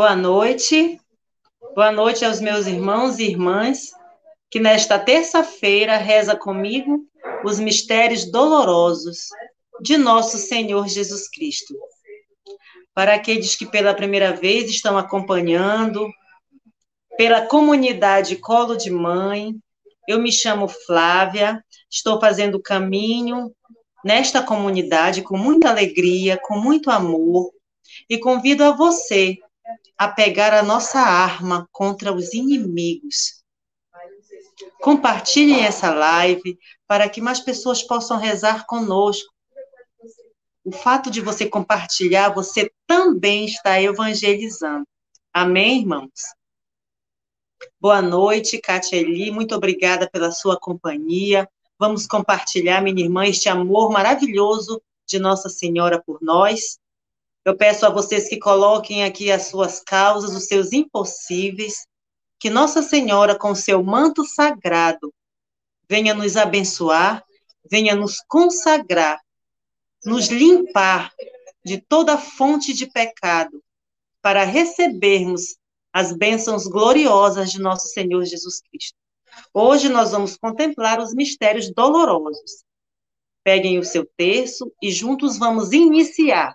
Boa noite. Boa noite aos meus irmãos e irmãs que nesta terça-feira reza comigo os mistérios dolorosos de nosso Senhor Jesus Cristo. Para aqueles que pela primeira vez estão acompanhando, pela comunidade Colo de Mãe, eu me chamo Flávia, estou fazendo caminho nesta comunidade com muita alegria, com muito amor, e convido a você a pegar a nossa arma contra os inimigos Compartilhem essa live para que mais pessoas possam rezar conosco. O fato de você compartilhar, você também está evangelizando. Amém, irmãos? Boa noite, Kátia Eli. Muito obrigada pela sua companhia. Vamos compartilhar, minha irmã, este amor maravilhoso de Nossa Senhora por nós. Eu peço a vocês que coloquem aqui as suas causas, os seus impossíveis, que Nossa Senhora, com seu manto sagrado, venha nos abençoar, venha nos consagrar, nos limpar de toda fonte de pecado, para recebermos as bênçãos gloriosas de nosso Senhor Jesus Cristo. Hoje nós vamos contemplar os mistérios dolorosos. Peguem o seu terço e juntos vamos iniciar.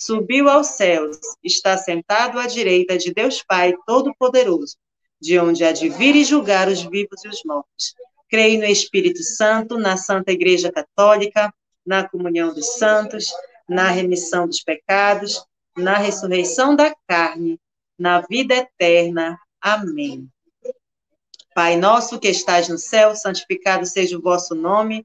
subiu aos céus, está sentado à direita de Deus Pai Todo-Poderoso de onde há de vir e julgar os vivos e os mortos. Creio no Espírito Santo, na Santa Igreja Católica, na comunhão dos santos, na remissão dos pecados, na ressurreição da carne, na vida eterna. Amém. Pai nosso que estás no céu, santificado seja o vosso nome,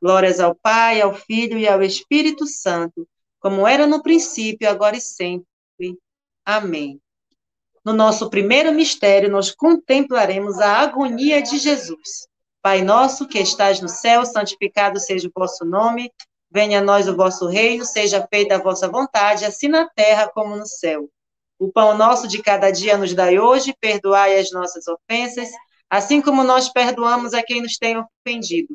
Glórias ao Pai, ao Filho e ao Espírito Santo, como era no princípio, agora e sempre. Amém. No nosso primeiro mistério, nós contemplaremos a agonia de Jesus. Pai nosso que estás no céu, santificado seja o vosso nome, venha a nós o vosso reino, seja feita a vossa vontade, assim na terra como no céu. O pão nosso de cada dia nos dai hoje, perdoai as nossas ofensas, assim como nós perdoamos a quem nos tem ofendido.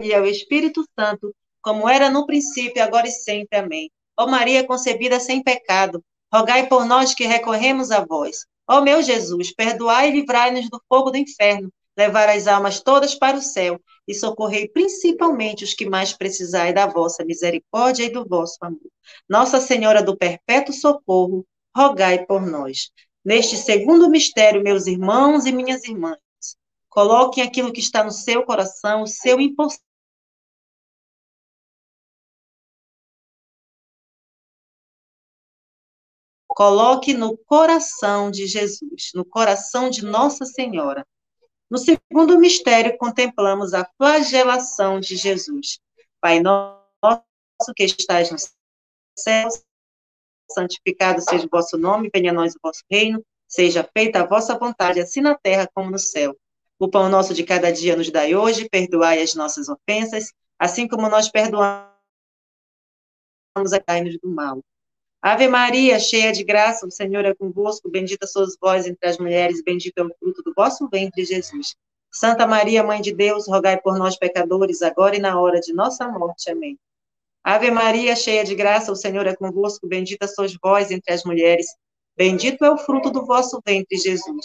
e ao Espírito Santo, como era no princípio, agora e sempre. Amém. Ó Maria concebida sem pecado, rogai por nós que recorremos a vós. Ó meu Jesus, perdoai e livrai-nos do fogo do inferno, levar as almas todas para o céu e socorrei principalmente os que mais precisai da vossa misericórdia e do vosso amor. Nossa Senhora do Perpétuo Socorro, rogai por nós. Neste segundo mistério, meus irmãos e minhas irmãs, Coloquem aquilo que está no seu coração, o seu impossível. Coloque no coração de Jesus, no coração de Nossa Senhora. No segundo mistério, contemplamos a flagelação de Jesus. Pai nosso que estás no céu, santificado seja o vosso nome, venha a nós o vosso reino, seja feita a vossa vontade, assim na terra como no céu. O pão nosso de cada dia nos dai hoje, perdoai as nossas ofensas, assim como nós perdoamos a cair do mal. Ave Maria, cheia de graça, o Senhor é convosco, bendita sois vós entre as mulheres, bendito é o fruto do vosso ventre, Jesus. Santa Maria, Mãe de Deus, rogai por nós, pecadores, agora e na hora de nossa morte. Amém. Ave Maria, cheia de graça, o Senhor é convosco, bendita sois vós entre as mulheres, bendito é o fruto do vosso ventre, Jesus.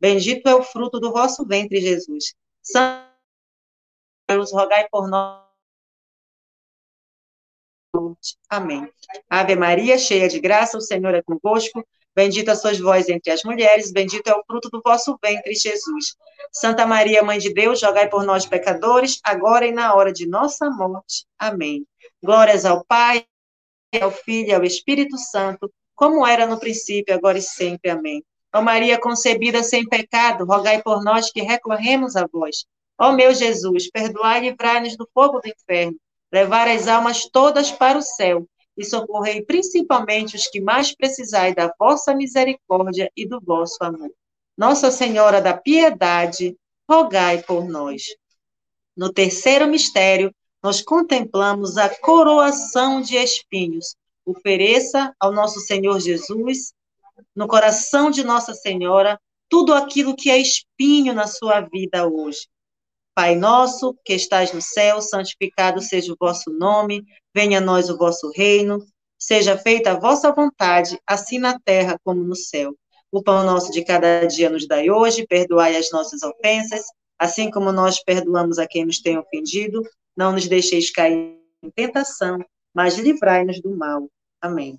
Bendito é o fruto do vosso ventre, Jesus. Santo rogai por nós. Amém. Ave Maria, cheia de graça, o Senhor é convosco. Bendita sois vós entre as mulheres, bendito é o fruto do vosso ventre, Jesus. Santa Maria, Mãe de Deus, rogai por nós, pecadores, agora e na hora de nossa morte. Amém. Glórias ao Pai, ao Filho e ao Espírito Santo, como era no princípio, agora e sempre. Amém. Ó Maria concebida sem pecado, rogai por nós que recorremos a vós. Ó meu Jesus, perdoai e livrai-nos do fogo do inferno, levar as almas todas para o céu e socorrei principalmente os que mais precisai da vossa misericórdia e do vosso amor. Nossa Senhora da Piedade, rogai por nós. No terceiro mistério, nós contemplamos a coroação de espinhos. Ofereça ao nosso Senhor Jesus, no coração de Nossa Senhora, tudo aquilo que é espinho na sua vida hoje. Pai nosso, que estás no céu, santificado seja o vosso nome, venha a nós o vosso reino, seja feita a vossa vontade, assim na terra como no céu. O pão nosso de cada dia nos dai hoje, perdoai as nossas ofensas, assim como nós perdoamos a quem nos tem ofendido, não nos deixeis cair em tentação, mas livrai-nos do mal. Amém.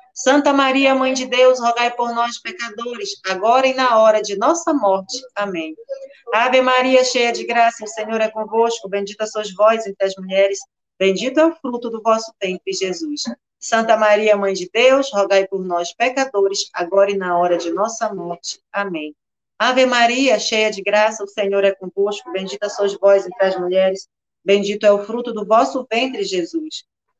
Santa Maria, Mãe de Deus, rogai por nós, pecadores, agora e na hora de nossa morte. Amém. Ave Maria, cheia de graça, o Senhor é convosco, bendita sois vós entre as mulheres, bendito é o fruto do vosso ventre, Jesus. Santa Maria, Mãe de Deus, rogai por nós, pecadores, agora e na hora de nossa morte. Amém. Ave Maria, cheia de graça, o Senhor é convosco, bendita sois vós entre as mulheres, bendito é o fruto do vosso ventre, Jesus.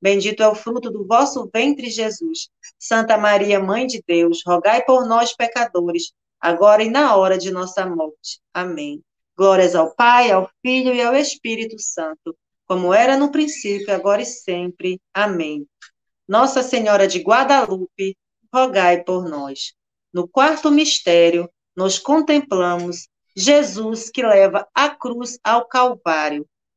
bendito é o fruto do vosso ventre, Jesus. Santa Maria, Mãe de Deus, rogai por nós, pecadores, agora e na hora de nossa morte. Amém. Glórias ao Pai, ao Filho e ao Espírito Santo, como era no princípio, agora e sempre. Amém. Nossa Senhora de Guadalupe, rogai por nós. No quarto mistério, nós contemplamos Jesus que leva a cruz ao Calvário.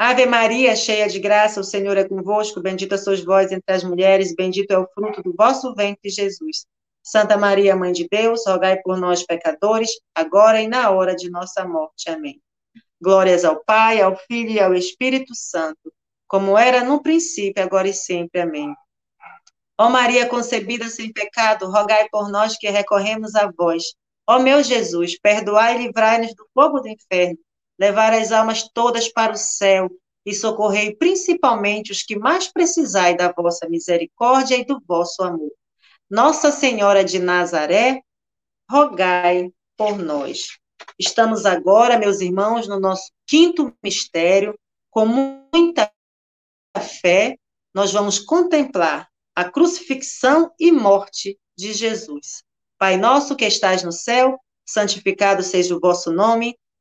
Ave Maria, cheia de graça, o Senhor é convosco, bendita sois vós entre as mulheres, bendito é o fruto do vosso ventre, Jesus. Santa Maria, Mãe de Deus, rogai por nós, pecadores, agora e na hora de nossa morte. Amém. Glórias ao Pai, ao Filho e ao Espírito Santo, como era no princípio, agora e sempre. Amém. Ó Maria concebida sem pecado, rogai por nós que recorremos a vós. Ó meu Jesus, perdoai e livrai-nos do fogo do inferno, levai as almas todas para o céu e socorrei principalmente os que mais precisai da vossa misericórdia e do vosso amor. Nossa Senhora de Nazaré, rogai por nós. Estamos agora, meus irmãos, no nosso quinto mistério, com muita fé, nós vamos contemplar a crucifixão e morte de Jesus. Pai nosso que estás no céu, santificado seja o vosso nome,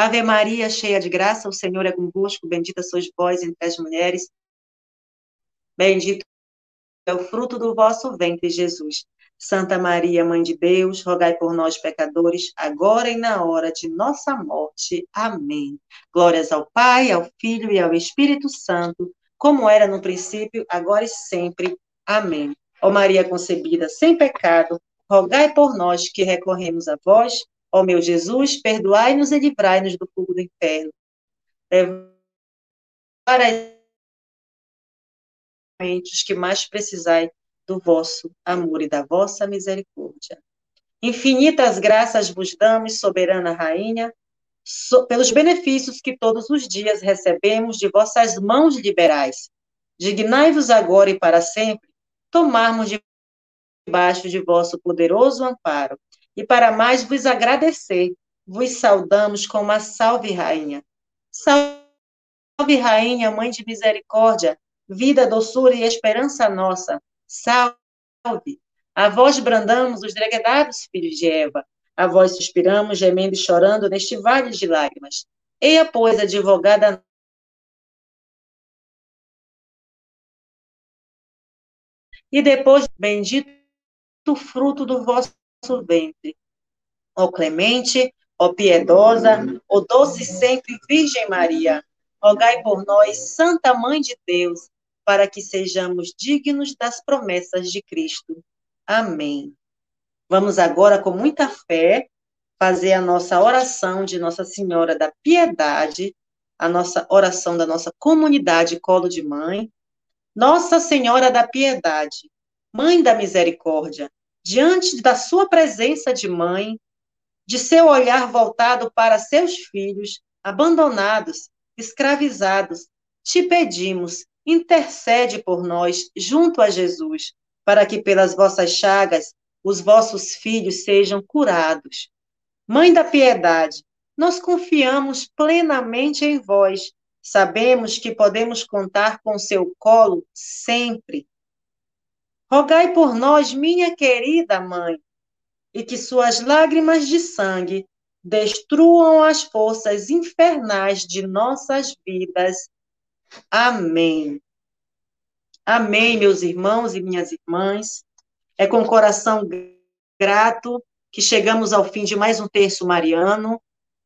Ave Maria, cheia de graça, o Senhor é convosco, bendita sois vós entre as mulheres, bendito é o fruto do vosso ventre, Jesus. Santa Maria, Mãe de Deus, rogai por nós, pecadores, agora e na hora de nossa morte. Amém. Glórias ao Pai, ao Filho e ao Espírito Santo como era no princípio, agora e sempre. Amém. Ó Maria concebida sem pecado, rogai por nós que recorremos a vós. Ó meu Jesus, perdoai-nos e livrai-nos do fogo do inferno. Para os que mais precisai do vosso amor e da vossa misericórdia. Infinitas graças vos damos, soberana rainha, so, pelos benefícios que todos os dias recebemos de vossas mãos liberais. Dignai-vos agora e para sempre tomarmos debaixo de vosso poderoso amparo. E para mais vos agradecer, vos saudamos com uma salve, rainha. Salve Rainha, Mãe de Misericórdia, vida, doçura e esperança nossa. Salve! A vós brandamos os degredados filhos de Eva. A vós suspiramos, gemendo e chorando neste vale de lágrimas. Eia, pois, advogada e depois bendito o fruto do vosso ventre. Ó clemente, ó piedosa, ó doce sempre Virgem Maria, rogai por nós, Santa Mãe de Deus, para que sejamos dignos das promessas de Cristo. Amém. Vamos agora, com muita fé, fazer a nossa oração de Nossa Senhora da Piedade, a nossa oração da nossa comunidade Colo de Mãe. Nossa Senhora da Piedade, Mãe da Misericórdia, diante da sua presença de mãe, de seu olhar voltado para seus filhos, abandonados, escravizados, te pedimos, intercede por nós junto a Jesus, para que pelas vossas chagas os vossos filhos sejam curados. Mãe da piedade, nós confiamos plenamente em vós. Sabemos que podemos contar com seu colo sempre. Rogai por nós, minha querida mãe, e que suas lágrimas de sangue destruam as forças infernais de nossas vidas. Amém. Amém, meus irmãos e minhas irmãs. É com coração grato que chegamos ao fim de mais um terço mariano.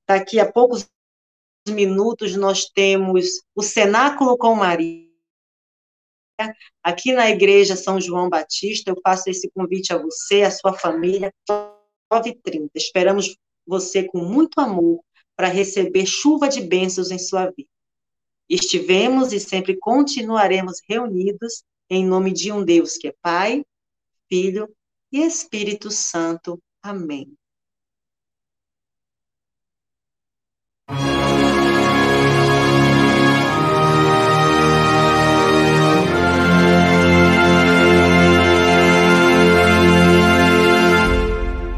Daqui a poucos minutos nós temos o cenáculo com Maria. Aqui na Igreja São João Batista, eu faço esse convite a você, a sua família, 9h30. Esperamos você com muito amor para receber chuva de bênçãos em sua vida. Estivemos e sempre continuaremos reunidos em nome de um Deus que é Pai, Filho e Espírito Santo. Amém.